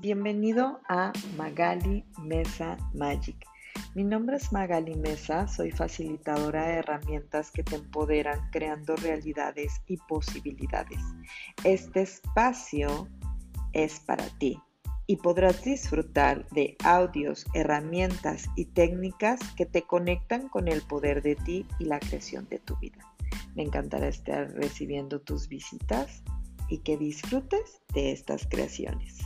Bienvenido a Magali Mesa Magic. Mi nombre es Magali Mesa, soy facilitadora de herramientas que te empoderan creando realidades y posibilidades. Este espacio es para ti y podrás disfrutar de audios, herramientas y técnicas que te conectan con el poder de ti y la creación de tu vida. Me encantará estar recibiendo tus visitas y que disfrutes de estas creaciones.